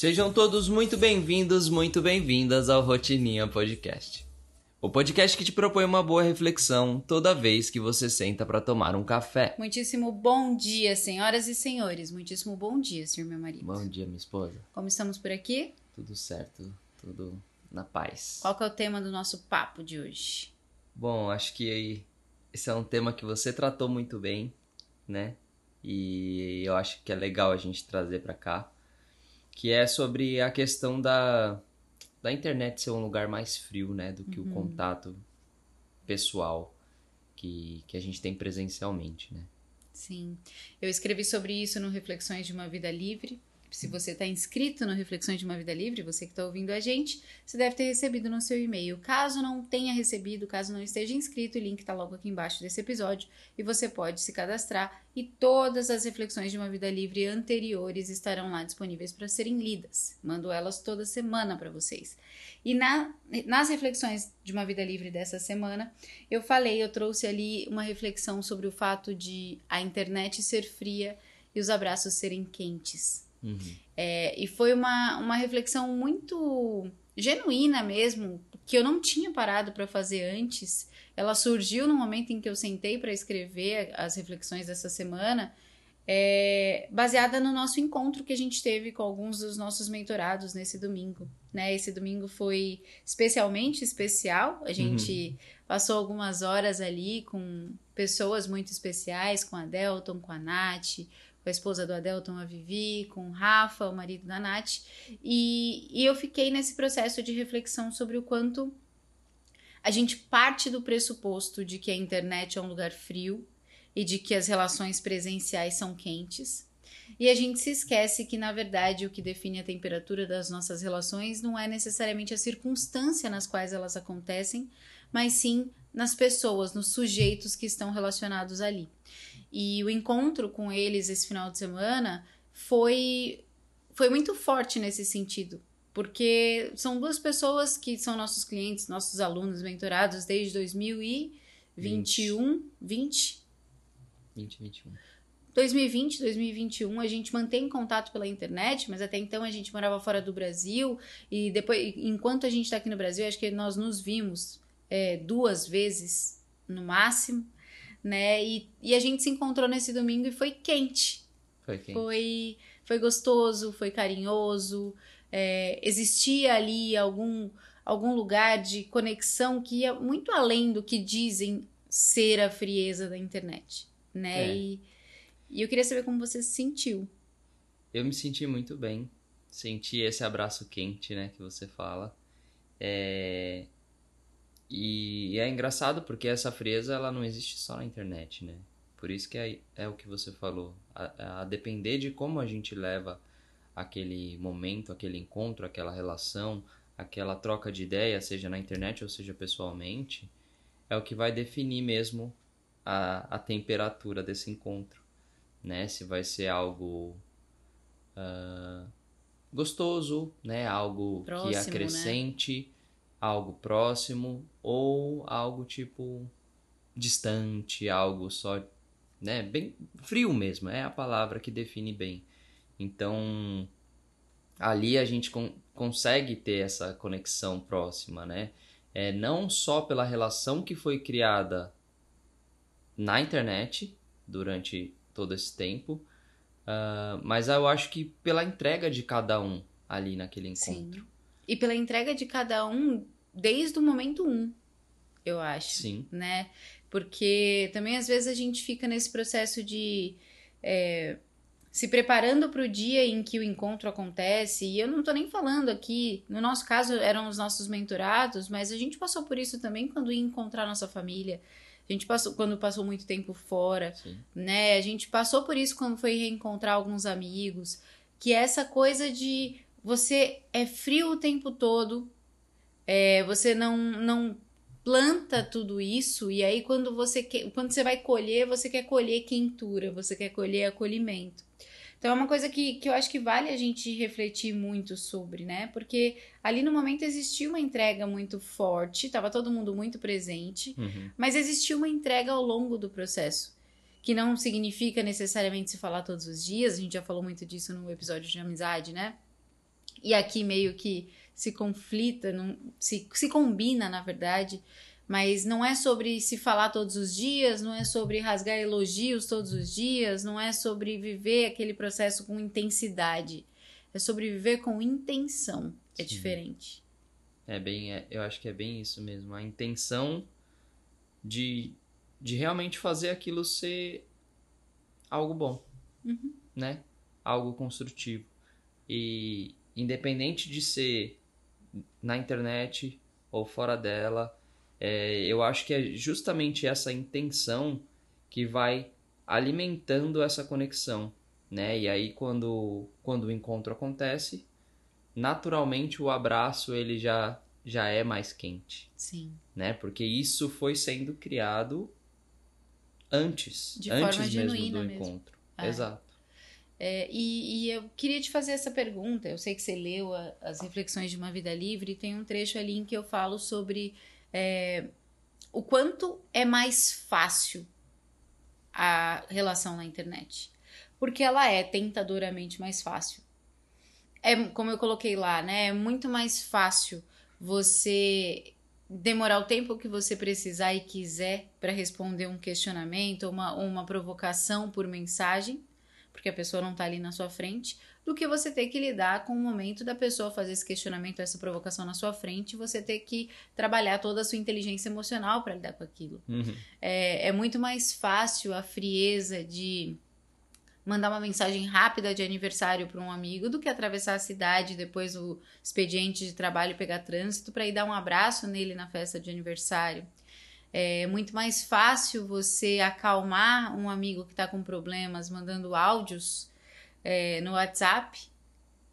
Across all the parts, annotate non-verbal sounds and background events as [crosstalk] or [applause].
Sejam todos muito bem-vindos, muito bem-vindas ao Rotininha Podcast. O podcast que te propõe uma boa reflexão toda vez que você senta para tomar um café. Muitíssimo bom dia, senhoras e senhores. Muitíssimo bom dia, senhor meu marido. Bom dia, minha esposa. Como estamos por aqui? Tudo certo, tudo na paz. Qual que é o tema do nosso papo de hoje? Bom, acho que esse é um tema que você tratou muito bem, né? E eu acho que é legal a gente trazer para cá, que é sobre a questão da da internet ser um lugar mais frio, né, do que uhum. o contato pessoal que, que a gente tem presencialmente, né? Sim. Eu escrevi sobre isso no Reflexões de uma Vida Livre, se você está inscrito no Reflexões de uma Vida Livre, você que está ouvindo a gente, você deve ter recebido no seu e-mail. Caso não tenha recebido, caso não esteja inscrito, o link está logo aqui embaixo desse episódio e você pode se cadastrar e todas as reflexões de uma vida livre anteriores estarão lá disponíveis para serem lidas. Mando elas toda semana para vocês. E na, nas reflexões de uma vida livre dessa semana, eu falei, eu trouxe ali uma reflexão sobre o fato de a internet ser fria e os abraços serem quentes. Uhum. É, e foi uma, uma reflexão muito genuína mesmo, que eu não tinha parado para fazer antes. Ela surgiu no momento em que eu sentei para escrever as reflexões dessa semana, é, baseada no nosso encontro que a gente teve com alguns dos nossos mentorados nesse domingo. Né? Esse domingo foi especialmente especial. A gente uhum. passou algumas horas ali com pessoas muito especiais, com a Delton, com a Nath, a esposa do Adelton, a Vivi, com o Rafa, o marido da Nath, e, e eu fiquei nesse processo de reflexão sobre o quanto a gente parte do pressuposto de que a internet é um lugar frio e de que as relações presenciais são quentes. E a gente se esquece que, na verdade, o que define a temperatura das nossas relações não é necessariamente a circunstância nas quais elas acontecem, mas sim nas pessoas, nos sujeitos que estão relacionados ali. E o encontro com eles esse final de semana foi foi muito forte nesse sentido, porque são duas pessoas que são nossos clientes, nossos alunos mentorados desde 2021, 20 2021. 2020, 2021, a gente mantém contato pela internet, mas até então a gente morava fora do Brasil e depois, enquanto a gente está aqui no Brasil, acho que nós nos vimos é, duas vezes no máximo né? E, e a gente se encontrou nesse domingo e foi quente. Foi quente. Foi, foi gostoso, foi carinhoso. É, existia ali algum, algum lugar de conexão que ia muito além do que dizem ser a frieza da internet, né? É. E, e eu queria saber como você se sentiu. Eu me senti muito bem. Senti esse abraço quente, né, que você fala. É... E é engraçado porque essa frieza ela não existe só na internet, né? Por isso que é, é o que você falou. A, a, depender de como a gente leva aquele momento, aquele encontro, aquela relação, aquela troca de ideia, seja na internet ou seja pessoalmente, é o que vai definir mesmo a, a temperatura desse encontro, né? Se vai ser algo uh, gostoso, né? Algo Próximo, que né? acrescente. Né? Algo próximo ou algo tipo distante, algo só, né, bem frio mesmo, é a palavra que define bem. Então, ali a gente con consegue ter essa conexão próxima, né? É, não só pela relação que foi criada na internet durante todo esse tempo, uh, mas eu acho que pela entrega de cada um ali naquele encontro. Sim. E pela entrega de cada um desde o momento um, eu acho. Sim. Né? Porque também às vezes a gente fica nesse processo de. É, se preparando para o dia em que o encontro acontece, e eu não estou nem falando aqui, no nosso caso eram os nossos mentorados, mas a gente passou por isso também quando ia encontrar nossa família. A gente passou quando passou muito tempo fora, Sim. né? A gente passou por isso quando foi reencontrar alguns amigos, que é essa coisa de você é frio o tempo todo, é, você não, não planta tudo isso e aí quando você quer, quando você vai colher, você quer colher quentura, você quer colher acolhimento. Então é uma coisa que, que eu acho que vale a gente refletir muito sobre, né? Porque ali no momento existia uma entrega muito forte, estava todo mundo muito presente, uhum. mas existia uma entrega ao longo do processo. Que não significa necessariamente se falar todos os dias, a gente já falou muito disso no episódio de amizade, né? e aqui meio que se conflita, não, se, se combina, na verdade, mas não é sobre se falar todos os dias, não é sobre rasgar elogios todos os dias, não é sobre viver aquele processo com intensidade. É sobre viver com intenção. É Sim. diferente. É bem, é, eu acho que é bem isso mesmo. A intenção de, de realmente fazer aquilo ser algo bom, uhum. né? Algo construtivo. E independente de ser na internet ou fora dela, é, eu acho que é justamente essa intenção que vai alimentando essa conexão, né? E aí quando quando o encontro acontece, naturalmente o abraço ele já já é mais quente. Sim. Né? Porque isso foi sendo criado antes, De antes mesmo do mesmo. encontro. É. Exato. É, e, e, eu queria te fazer essa pergunta. Eu sei que você leu a, as reflexões de uma vida livre e tem um trecho ali em que eu falo sobre é, o quanto é mais fácil a relação na internet. Porque ela é tentadoramente mais fácil. É como eu coloquei lá, né? É muito mais fácil você demorar o tempo que você precisar e quiser para responder um questionamento uma, uma provocação por mensagem, porque a pessoa não está ali na sua frente, do que você ter que lidar com o momento da pessoa fazer esse questionamento, essa provocação na sua frente, você ter que trabalhar toda a sua inteligência emocional para lidar com aquilo. Uhum. É, é muito mais fácil a frieza de mandar uma mensagem rápida de aniversário para um amigo do que atravessar a cidade depois o expediente de trabalho pegar trânsito para ir dar um abraço nele na festa de aniversário. É muito mais fácil você acalmar um amigo que está com problemas mandando áudios é, no WhatsApp,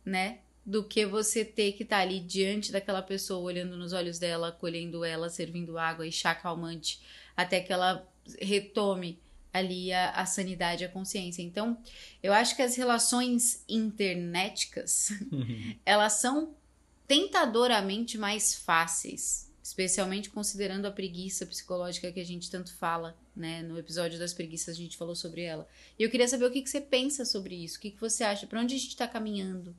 né? Do que você ter que estar tá ali diante daquela pessoa, olhando nos olhos dela, acolhendo ela, servindo água e chá calmante, até que ela retome ali a, a sanidade, a consciência. Então, eu acho que as relações internéticas, uhum. elas são tentadoramente mais fáceis, especialmente considerando a preguiça psicológica que a gente tanto fala, né? No episódio das preguiças a gente falou sobre ela. E eu queria saber o que, que você pensa sobre isso, o que, que você acha, para onde a gente está caminhando?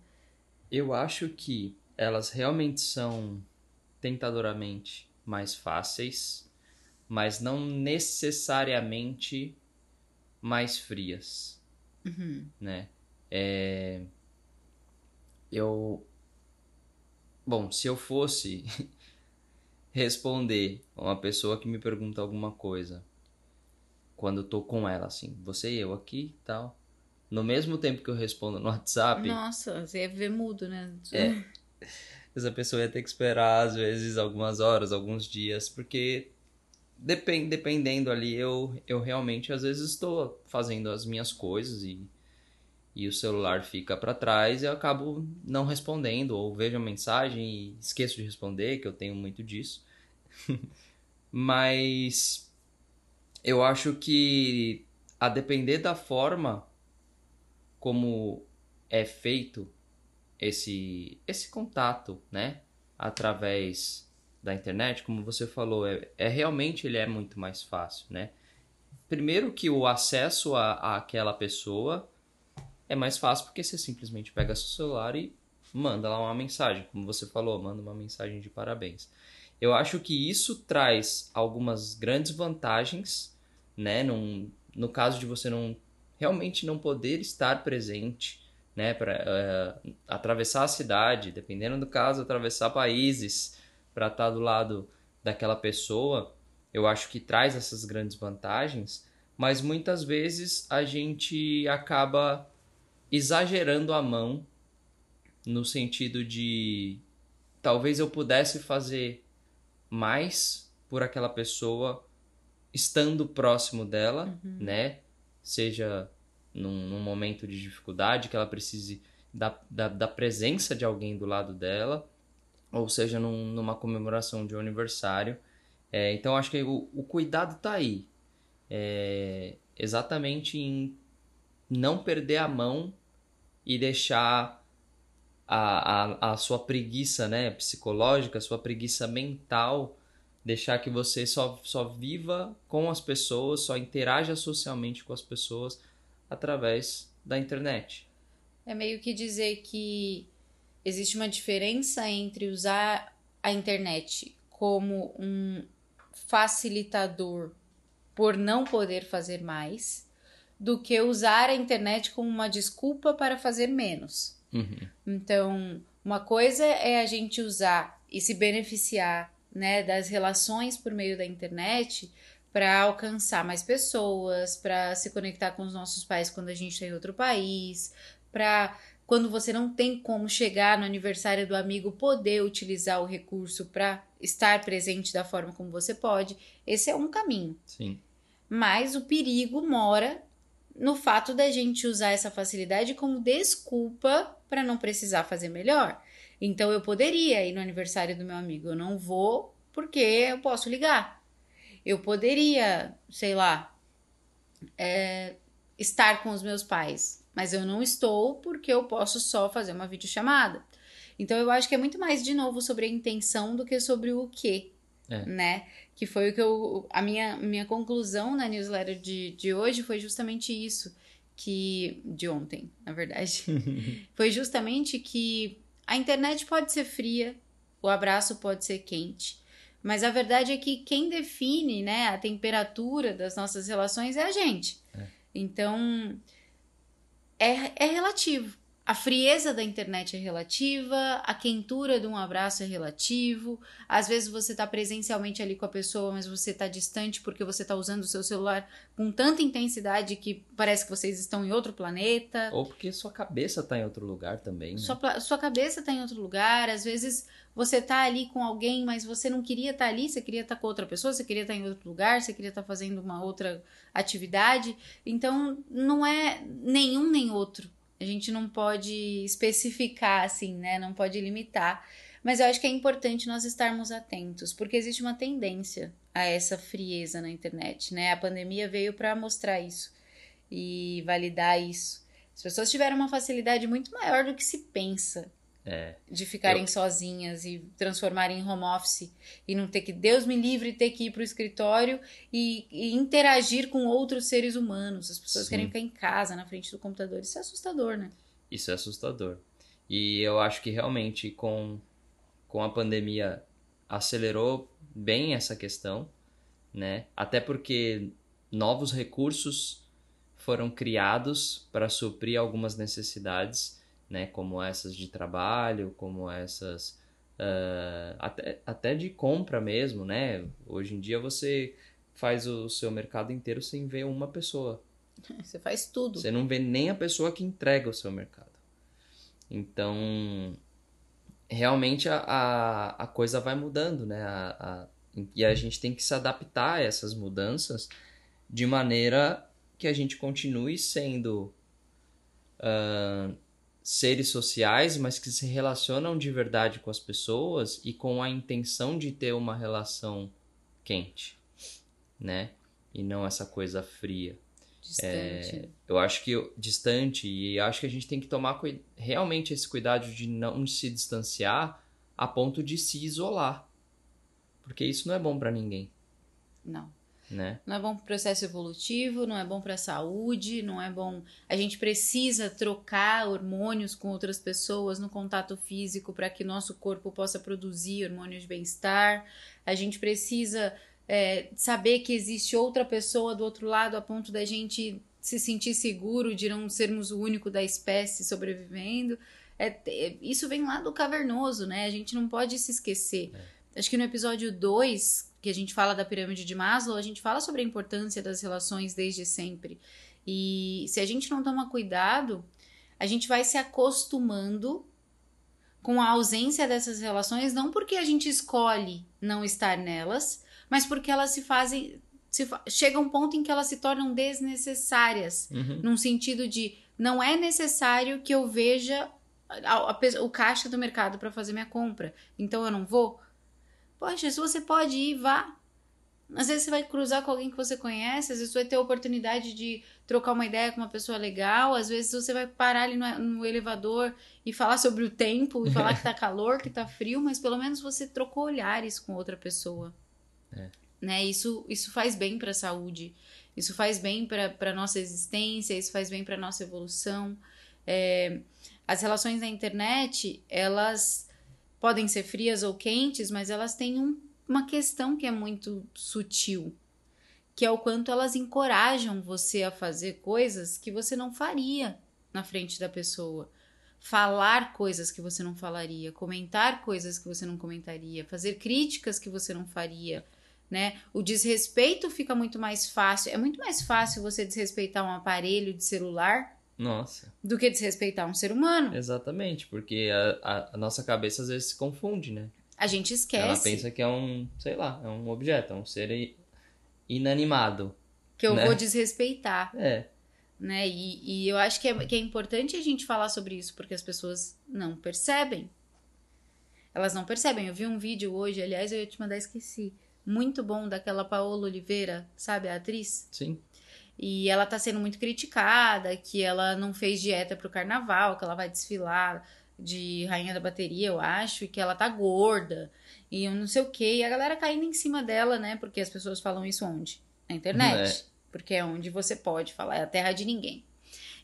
Eu acho que elas realmente são tentadoramente mais fáceis, mas não necessariamente mais frias, uhum. né? É... Eu, bom, se eu fosse [laughs] responder uma pessoa que me pergunta alguma coisa quando eu tô com ela, assim, você e eu aqui, tal, no mesmo tempo que eu respondo no WhatsApp. Nossa, você ia ver mudo, né? É. [laughs] Essa pessoa ia ter que esperar às vezes algumas horas, alguns dias, porque depend, dependendo ali, eu, eu realmente às vezes estou fazendo as minhas coisas e, e o celular fica para trás e eu acabo não respondendo ou vejo a mensagem e esqueço de responder, que eu tenho muito disso. [laughs] Mas eu acho que a depender da forma como é feito esse esse contato, né, através da internet, como você falou, é, é realmente ele é muito mais fácil, né? Primeiro que o acesso a, a aquela pessoa é mais fácil porque você simplesmente pega seu celular e manda lá uma mensagem, como você falou, manda uma mensagem de parabéns. Eu acho que isso traz algumas grandes vantagens, né? Num, no caso de você não realmente não poder estar presente, né? Para uh, eh, atravessar a cidade, dependendo do caso, atravessar países, para estar tá do lado daquela pessoa, eu acho que traz essas grandes vantagens, mas muitas vezes a gente acaba exagerando a mão no sentido de talvez eu pudesse fazer mais por aquela pessoa estando próximo dela, uhum. né? Seja num, num, momento de dificuldade que ela precise da, da, da presença de alguém do lado dela, ou seja, num, numa comemoração de um aniversário. É, então acho que o, o cuidado está aí. É, exatamente em não perder a mão e deixar a, a, a sua preguiça né, psicológica, a sua preguiça mental, deixar que você só, só viva com as pessoas, só interaja socialmente com as pessoas através da internet. É meio que dizer que existe uma diferença entre usar a internet como um facilitador por não poder fazer mais do que usar a internet como uma desculpa para fazer menos. Uhum. Então, uma coisa é a gente usar e se beneficiar né, das relações por meio da internet para alcançar mais pessoas, para se conectar com os nossos pais quando a gente está em outro país, para quando você não tem como chegar no aniversário do amigo, poder utilizar o recurso para estar presente da forma como você pode. Esse é um caminho. Sim. Mas o perigo mora no fato da gente usar essa facilidade como desculpa para não precisar fazer melhor. Então eu poderia ir no aniversário do meu amigo, eu não vou porque eu posso ligar. Eu poderia, sei lá, é, estar com os meus pais, mas eu não estou porque eu posso só fazer uma videochamada. Então eu acho que é muito mais de novo sobre a intenção do que sobre o que, É. né? Que foi o que eu. A minha, minha conclusão na newsletter de, de hoje foi justamente isso. Que. De ontem, na verdade. [laughs] foi justamente que a internet pode ser fria, o abraço pode ser quente. Mas a verdade é que quem define né, a temperatura das nossas relações é a gente. Então, é, é relativo. A frieza da internet é relativa, a quentura de um abraço é relativo. Às vezes você está presencialmente ali com a pessoa, mas você está distante porque você está usando o seu celular com tanta intensidade que parece que vocês estão em outro planeta. Ou porque sua cabeça tá em outro lugar também, né? Sua, sua cabeça está em outro lugar. Às vezes você tá ali com alguém, mas você não queria estar ali, você queria estar com outra pessoa, você queria estar em outro lugar, você queria estar fazendo uma outra atividade. Então, não é nenhum nem outro. A gente não pode especificar assim, né? Não pode limitar. Mas eu acho que é importante nós estarmos atentos, porque existe uma tendência a essa frieza na internet, né? A pandemia veio para mostrar isso e validar isso. As pessoas tiveram uma facilidade muito maior do que se pensa É. de ficarem sozinhas e transformarem em home office e não ter que, Deus me livre, ter que ir para o escritório e, e interagir com outros seres humanos. As pessoas Sim. querem ficar em casa, na frente do computador. Isso é assustador, né? Isso é assustador. E eu acho que realmente com, com a pandemia acelerou bem essa questão, né? Até porque novos recursos foram criados para suprir algumas necessidades, né? Como essas de trabalho, como essas ah, até, até de compra mesmo, né? Hoje em dia você faz o seu mercado inteiro sem ver uma pessoa. [laughs] Você faz tudo. Você não vê nem a pessoa que entrega o seu mercado. Então, realmente a, a, a coisa vai mudando, né? A, a- e a gente tem que se adaptar a essas mudanças de maneira que a gente continue sendo ah, seres sociais, mas que se relacionam de verdade com as pessoas e com a intenção de ter uma relação quente, né? E não essa coisa fria. Distante. Eu acho que eu- distante e acho que a gente tem que tomar realmente esse cuidado de não se distanciar a ponto de se isolar. Porque isso não é bom pra ninguém, Não. Né? Não é bom para o processo evolutivo, não é bom para a saúde, não é bom. A gente precisa trocar hormônios com outras pessoas no contato físico para que nosso corpo possa produzir hormônios de bem-estar. A gente precisa é, saber que existe outra pessoa do outro lado a ponto da gente se sentir seguro de não sermos o único da espécie sobrevivendo. É, é, isso vem lá do cavernoso, né? A gente não pode se esquecer. Acho que no episódio 2, que a gente fala da pirâmide de Maslow, a gente fala sobre a importância das relações desde sempre. E se a gente não toma cuidado, a gente vai se acostumando com a ausência dessas relações, não porque a gente escolhe não estar nelas, mas porque elas se fazem. Se chega um ponto em que elas se tornam desnecessárias Uhum. num sentido de não é necessário que eu veja a- a o caixa do mercado para fazer minha compra. Então eu não vou. Poxa, se você pode ir, vá. Às vezes você vai cruzar com alguém que você conhece, às vezes você vai ter a oportunidade de trocar uma ideia com uma pessoa legal, às vezes você vai parar ali no, no elevador e falar sobre o tempo e falar que tá [laughs] calor, que tá frio, mas pelo menos você trocou olhares com outra pessoa. É. Né? Isso, isso faz bem para a saúde, isso faz bem para nossa existência, isso faz bem para nossa evolução. É, As relações na internet, elas podem ser frias ou quentes, mas elas têm um, uma questão que é muito sutil, que é o quanto elas encorajam você a fazer coisas que você não faria na frente da pessoa. Falar coisas que você não falaria, comentar coisas que você não comentaria, fazer críticas que você não faria, né? O desrespeito fica muito mais fácil. É muito mais fácil você desrespeitar um aparelho de celular Nossa. do que desrespeitar um ser humano. Exatamente, porque a, a, a nossa cabeça às vezes se confunde, né? A gente esquece Ela pensa que é um, sei lá, é um objeto, é um ser inanimado. que eu né? vou desrespeitar, É, né? E, e eu acho que é, que é importante a gente falar sobre isso, porque as pessoas não percebem. Elas não percebem. Eu vi um vídeo hoje, aliás, eu ia te mandar, esqueci. Muito bom daquela Paola Oliveira, sabe, a atriz? sim. E ela tá sendo muito criticada, que ela não fez dieta pro carnaval, que ela vai desfilar de rainha da bateria, eu acho, e que ela tá gorda, e eu não sei o quê. E a galera caindo em cima dela, né? Porque as pessoas falam isso onde? Na internet. Porque é onde você pode falar, é a terra de ninguém.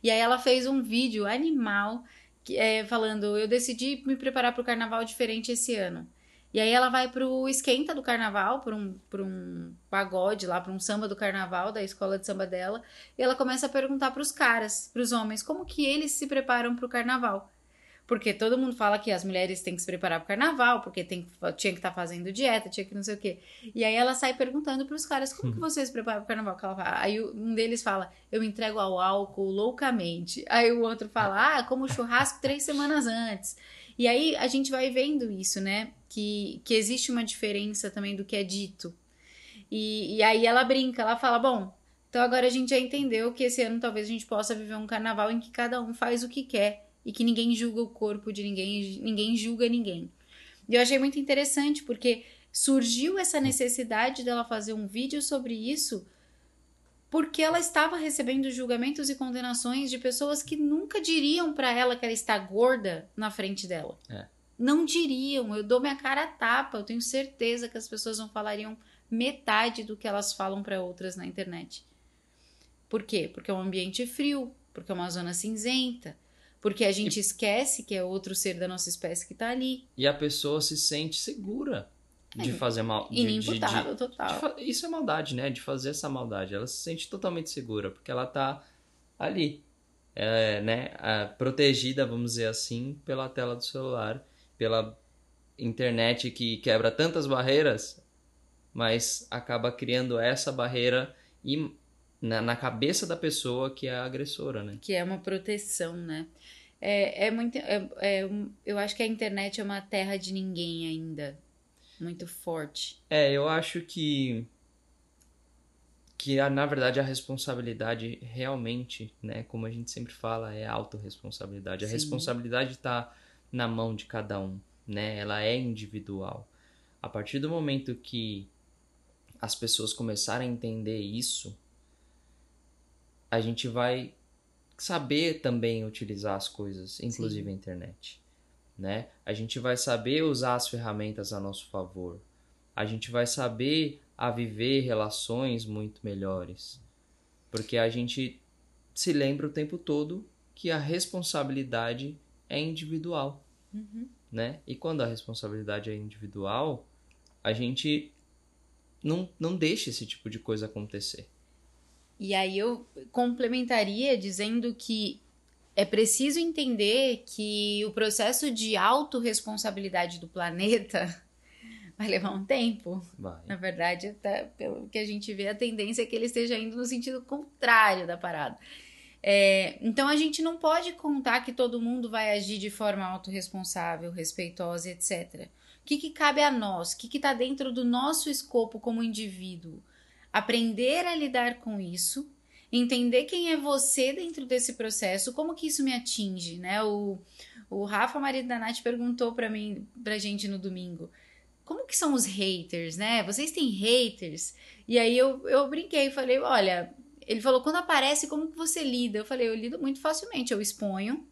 E aí ela fez um vídeo animal que, é, falando: eu decidi me preparar pro carnaval diferente esse ano. E aí ela vai pro esquenta do carnaval, pra um, pra um pagode lá, pra um samba do carnaval da escola de samba dela. E ela começa a perguntar pros caras, pros homens, como que eles se preparam pro carnaval. Porque todo mundo fala que as mulheres têm que se preparar pro carnaval, porque tem, tinha que estar fazendo dieta, tinha que não sei o quê. E aí ela sai perguntando pros caras, como que você se prepara pro carnaval? Fala- Aí um deles fala, eu me entrego ao álcool loucamente. Aí o outro fala, ah, como churrasco três semanas antes. E aí a gente vai vendo isso, né? Que, que existe uma diferença também do que é dito. E, e aí ela brinca, ela fala, bom, então agora a gente já entendeu que esse ano talvez a gente possa viver um carnaval em que cada um faz o que quer e que ninguém julga o corpo de ninguém, ninguém julga ninguém. E eu achei muito interessante porque surgiu essa necessidade dela fazer um vídeo sobre isso porque ela estava recebendo julgamentos e condenações de pessoas que nunca diriam pra ela que ela está gorda na frente dela. É. Não diriam, eu dou minha cara a tapa, eu tenho certeza que as pessoas não falariam metade do que elas falam pra outras na internet. Por quê? Porque é um ambiente frio, porque é uma zona cinzenta, porque a gente esquece que é outro ser da nossa espécie que tá ali. E a pessoa se sente segura de É, fazer mal. de- de- de- Inimputável, de total. fa- Isso é maldade, né? De fazer essa maldade. Ela se sente totalmente segura, porque ela tá ali, é, né? protegida, vamos dizer assim, pela tela do celular, pela internet que quebra tantas barreiras, mas acaba criando essa barreira e na, na cabeça da pessoa que é a agressora, né? que é uma proteção, né? É, é muito. é- é eu acho que a internet é uma terra de ninguém ainda. Muito forte. É, eu acho que que a- na verdade a responsabilidade realmente, né, como a gente sempre fala, é autorresponsabilidade. A Sim. responsabilidade está na mão de cada um, né? Ela é individual. A partir do momento que as pessoas começarem a entender isso, a gente vai saber também utilizar as coisas, inclusive a internet, né? A gente vai saber usar as ferramentas a nosso favor. A gente vai saber a viver relações muito melhores, porque a gente se lembra o tempo todo que a responsabilidade é individual, né? E quando a responsabilidade é individual, a gente não, não deixa esse tipo de coisa acontecer. E aí eu complementaria dizendo que é preciso entender que o processo de autorresponsabilidade do planeta [laughs] vai levar um tempo. Vai. Na verdade, até pelo que a gente vê, a tendência é que ele esteja indo no sentido contrário da parada. É, então a gente não pode contar que todo mundo vai agir de forma autorresponsável, respeitosa, etc. O que, que cabe a nós? O que está dentro do nosso escopo como indivíduo? Aprender a lidar com isso, entender quem é você dentro desse processo, como que isso me atinge, né? O, o Rafa, marido da Nath, perguntou para mim, pra gente no domingo, como que são os haters, né? Vocês têm haters? E aí eu, eu brinquei, falei, olha, ele falou, quando aparece, como que você lida? Eu falei, eu lido muito facilmente, eu exponho,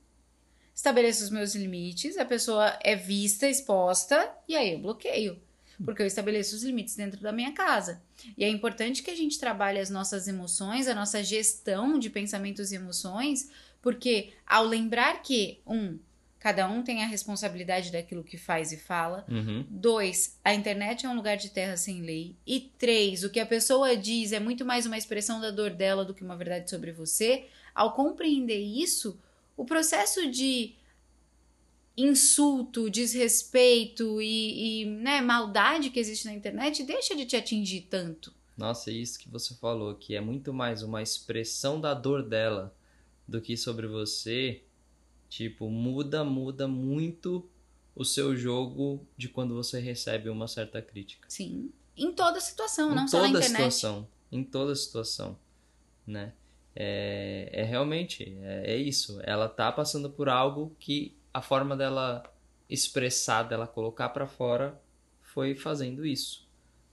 estabeleço os meus limites, a pessoa é vista, exposta, e aí eu bloqueio. porque eu estabeleço os limites dentro da minha casa. E é importante que a gente trabalhe as nossas emoções, a nossa gestão de pensamentos e emoções, porque ao lembrar que, um, cada um tem a responsabilidade daquilo que faz e fala. Uhum. Dois, a internet é um lugar de terra sem lei. E três, o que a pessoa diz é muito mais uma expressão da dor dela do que uma verdade sobre você. Ao compreender isso, o processo de insulto, desrespeito e, e né, maldade que existe na internet deixa de te atingir tanto. Nossa, é isso que você falou, que é muito mais uma expressão da dor dela do que sobre você. Tipo, muda, muda muito o seu jogo de quando você recebe uma certa crítica. Sim. Em toda situação, em não só na toda internet. situação, em toda situação, né? É, é realmente é, é isso. Ela tá passando por algo que a forma dela expressar, dela colocar pra fora, foi fazendo isso,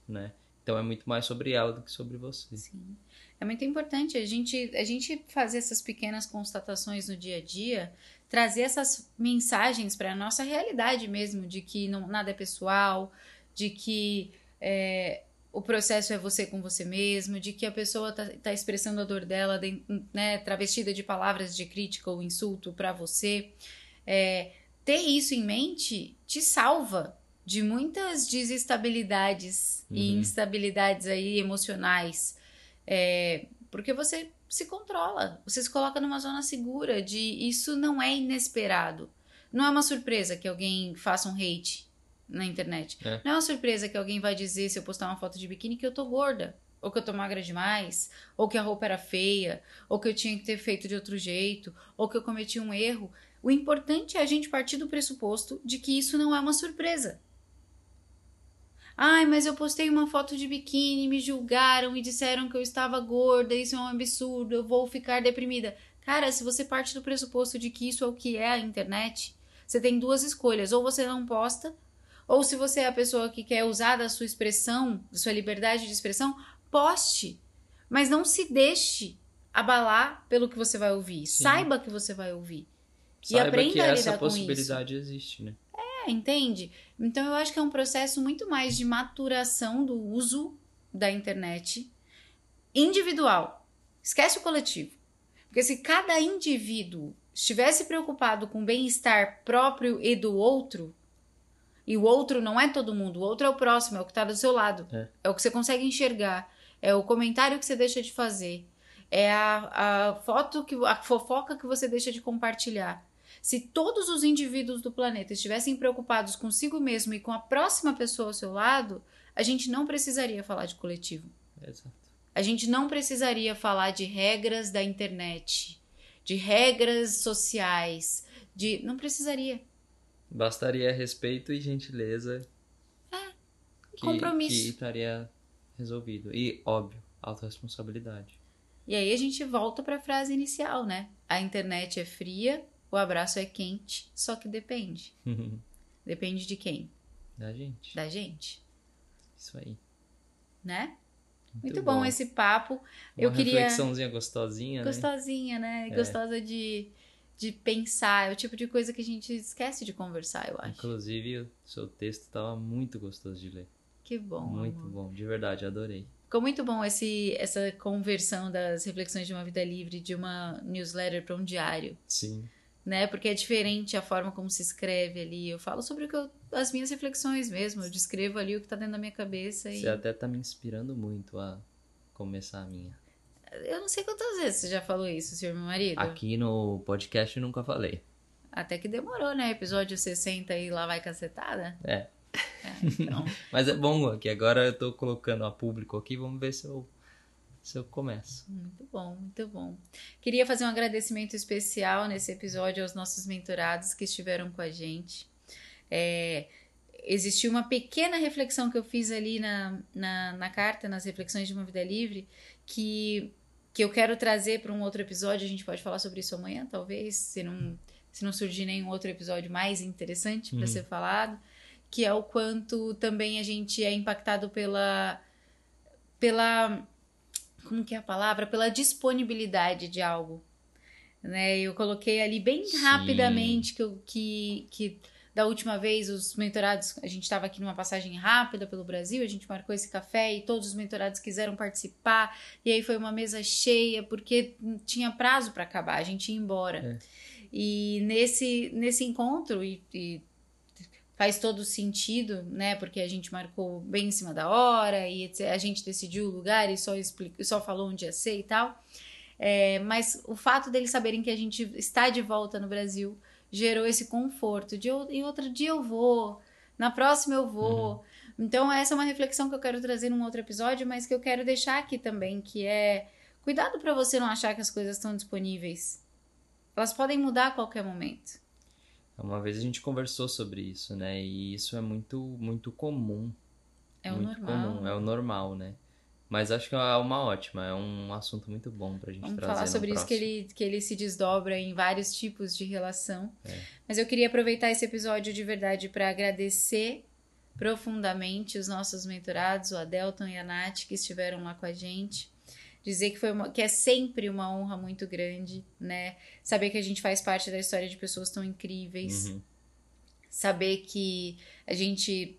né? Então é muito mais sobre ela do que sobre você. Sim. É muito importante a gente, a gente fazer essas pequenas constatações no dia a dia, trazer essas mensagens para a nossa realidade mesmo, de que não, nada é pessoal, de que é, o processo é você com você mesmo, de que a pessoa tá, tá expressando a dor dela, de, né, travestida de palavras de crítica ou insulto para você. É, ter isso em mente te salva de muitas desestabilidades e Uhum. instabilidades aí emocionais. É, porque você se controla, você se coloca numa zona segura de isso não é inesperado. Não é uma surpresa que alguém faça um hate na internet. É. Não é uma surpresa que alguém vai dizer se eu postar uma foto de biquíni que eu tô gorda, ou que eu tô magra demais, ou que a roupa era feia, ou que eu tinha que ter feito de outro jeito, ou que eu cometi um erro. O importante é a gente partir do pressuposto de que isso não é uma surpresa. Ai, mas eu postei uma foto de biquíni, me julgaram e disseram que eu estava gorda, isso é um absurdo, eu vou ficar deprimida. Cara, se você parte do pressuposto de que isso é o que é a internet, você tem duas escolhas: ou você não posta, ou se você é a pessoa que quer usar da sua expressão, da sua liberdade de expressão, poste. Mas não se deixe abalar pelo que você vai ouvir. Sim. Saiba que você vai ouvir. E Saiba aprenda que a essa lidar com possibilidade existe, né? É, entende? Então eu acho que é um processo muito mais de maturação do uso da internet individual. Esquece o coletivo. Porque se cada indivíduo estivesse preocupado com o bem-estar próprio e do outro, e o outro não é todo mundo, o outro é o próximo, é o que está do seu lado, É. o que você consegue enxergar, é o comentário que você deixa de fazer, é a, a foto, que, a fofoca que você deixa de compartilhar. Se todos os indivíduos do planeta estivessem preocupados consigo mesmo e com a próxima pessoa ao seu lado, a gente não precisaria falar de coletivo. Exato. A gente não precisaria falar de regras da internet, de regras sociais, de não precisaria. Bastaria respeito e gentileza. que, compromisso. Que estaria resolvido. E, óbvio, autorresponsabilidade. E aí a gente volta para a frase inicial, né? A internet é fria, o abraço é quente, só que depende. [laughs] Depende de quem? da gente. Da gente, Isso aí. né? Muito, bom. esse papo. Uma eu queria reflexãozinha gostosinha, né? gostosinha, né? É. Gostosa de, de pensar. É o tipo de coisa que a gente esquece de conversar, eu acho. Inclusive, o seu texto estava muito gostoso de ler. Que bom. muito amor. bom, de verdade, adorei. Ficou muito bom esse, essa conversão das reflexões de uma vida livre de uma newsletter para um diário, Sim. Né? Porque é diferente a forma como se escreve ali. Eu falo sobre o que eu, as minhas reflexões mesmo. Eu descrevo ali o que tá dentro da minha cabeça e Você até tá me inspirando muito a começar a minha. eu não sei quantas vezes você já falou isso, senhor meu marido. Aqui no podcast eu nunca falei. Até que demorou, né? Episódio 60 e lá vai cacetada. É. É, então. [laughs] Mas é bom que agora eu tô colocando a público aqui, vamos ver se eu, se eu começo. Muito bom, muito bom. Queria fazer um agradecimento especial nesse episódio aos nossos mentorados que estiveram com a gente. É, existiu uma pequena reflexão que eu fiz ali na, na, na carta, nas reflexões de uma vida livre, que, que eu quero trazer para um outro episódio. A gente pode falar sobre isso amanhã, talvez, se não, se não surgir nenhum outro episódio mais interessante para Uhum. ser falado, que é o quanto também a gente é impactado pela pela como que é a palavra? Pela disponibilidade de algo. Né? Eu coloquei ali bem Sim. rapidamente que, eu- que, que da última vez, os mentorados, a gente estava aqui numa passagem rápida pelo Brasil, a gente marcou esse café e todos os mentorados quiseram participar, e aí foi uma mesa cheia, porque tinha prazo para acabar, a gente ia embora. É. E nesse, nesse encontro, e, e faz todo sentido, né? Porque a gente marcou bem em cima da hora e a gente decidiu o lugar e só, explicou, só falou onde ia ser e tal. É, mas o fato deles saberem que a gente está de volta no Brasil gerou esse conforto de eu, em outro dia eu vou, na próxima eu vou. Uhum. Então, essa é uma reflexão que eu quero trazer num outro episódio, mas que eu quero deixar aqui também, que é cuidado para você não achar que as coisas estão disponíveis. Elas podem mudar a qualquer momento. Uma vez a gente conversou sobre isso, né? E isso é muito, muito comum. É o muito normal. Comum. É o normal, né? Mas acho que é uma ótima, é um assunto muito bom pra gente Vamos trazer. falar sobre isso que ele, que ele se desdobra em vários tipos de relação. É. Mas eu queria aproveitar esse episódio de verdade para agradecer profundamente os nossos mentorados, o Adelton e a Nath, que estiveram lá com a gente. Dizer que, foi uma, que é sempre uma honra muito grande, né? Saber que a gente faz parte da história de pessoas tão incríveis. Uhum. Saber que a gente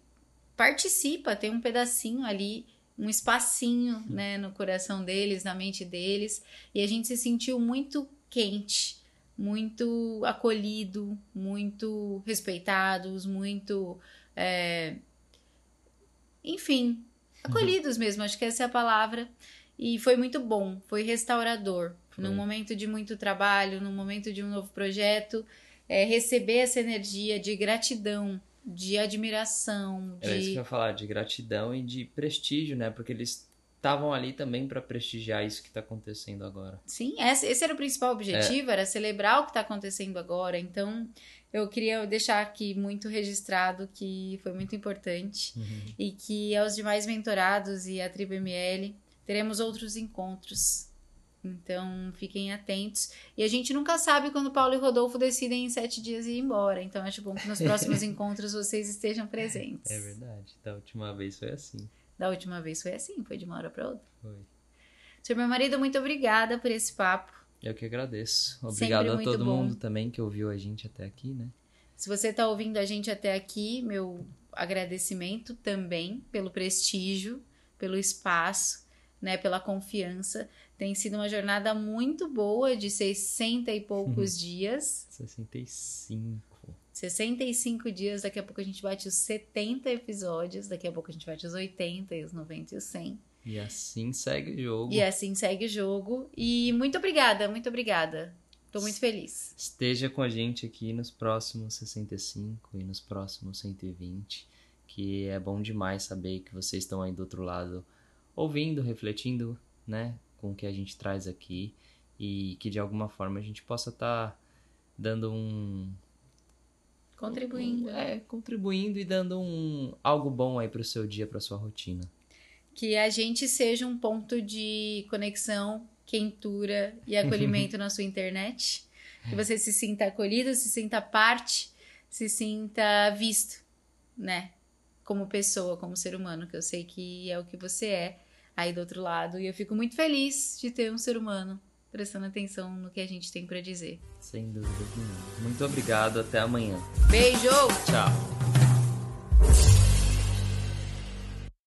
participa, tem um pedacinho ali um espacinho, né, no coração deles, na mente deles, e a gente se sentiu muito quente, muito acolhido, muito respeitados, muito, é... enfim, acolhidos mesmo, acho que essa é a palavra. E foi muito bom, foi restaurador. Foi. Num momento de muito trabalho, num momento de um novo projeto, é, receber essa energia de gratidão de admiração. De... Era isso que eu ia falar, de gratidão e de prestígio, né? Porque eles estavam ali também para prestigiar isso que está acontecendo agora. Sim, esse era o principal objetivo, é. era celebrar o que está acontecendo agora. Então, eu queria deixar aqui muito registrado que foi muito importante uhum. e que aos demais mentorados e a Tribo ML teremos outros encontros então, fiquem atentos. E a gente nunca sabe quando Paulo e Rodolfo decidem em sete dias ir embora. Então, acho bom que nos próximos [laughs] encontros vocês estejam presentes. É verdade. Da última vez foi assim. Da última vez foi assim, foi de uma hora para outra. Foi. Senhor meu marido, muito obrigada por esse papo. Eu que agradeço. Obrigado Sempre a todo bom. mundo também que ouviu a gente até aqui, né? Se você está ouvindo a gente até aqui, meu agradecimento também pelo prestígio, pelo espaço, né, pela confiança. Tem sido uma jornada muito boa de 60 e poucos dias. 65. 65 dias, daqui a pouco a gente bate os 70 episódios, daqui a pouco a gente bate os 80, os 90 e os 100. E assim segue o jogo. E assim segue o jogo. E muito obrigada, muito obrigada. Tô muito feliz. Esteja com a gente aqui nos próximos 65 e nos próximos 120, que é bom demais saber que vocês estão aí do outro lado ouvindo, refletindo, né? com o que a gente traz aqui e que de alguma forma a gente possa estar tá dando um contribuindo, um, é, contribuindo e dando um algo bom aí para o seu dia, para sua rotina. Que a gente seja um ponto de conexão, quentura e acolhimento [laughs] na sua internet. Que você se sinta acolhido, se sinta parte, se sinta visto, né? Como pessoa, como ser humano, que eu sei que é o que você é aí do outro lado. E eu fico muito feliz de ter um ser humano prestando atenção no que a gente tem para dizer. Sem dúvida nenhuma. Muito obrigado, até amanhã. Beijo! Tchau.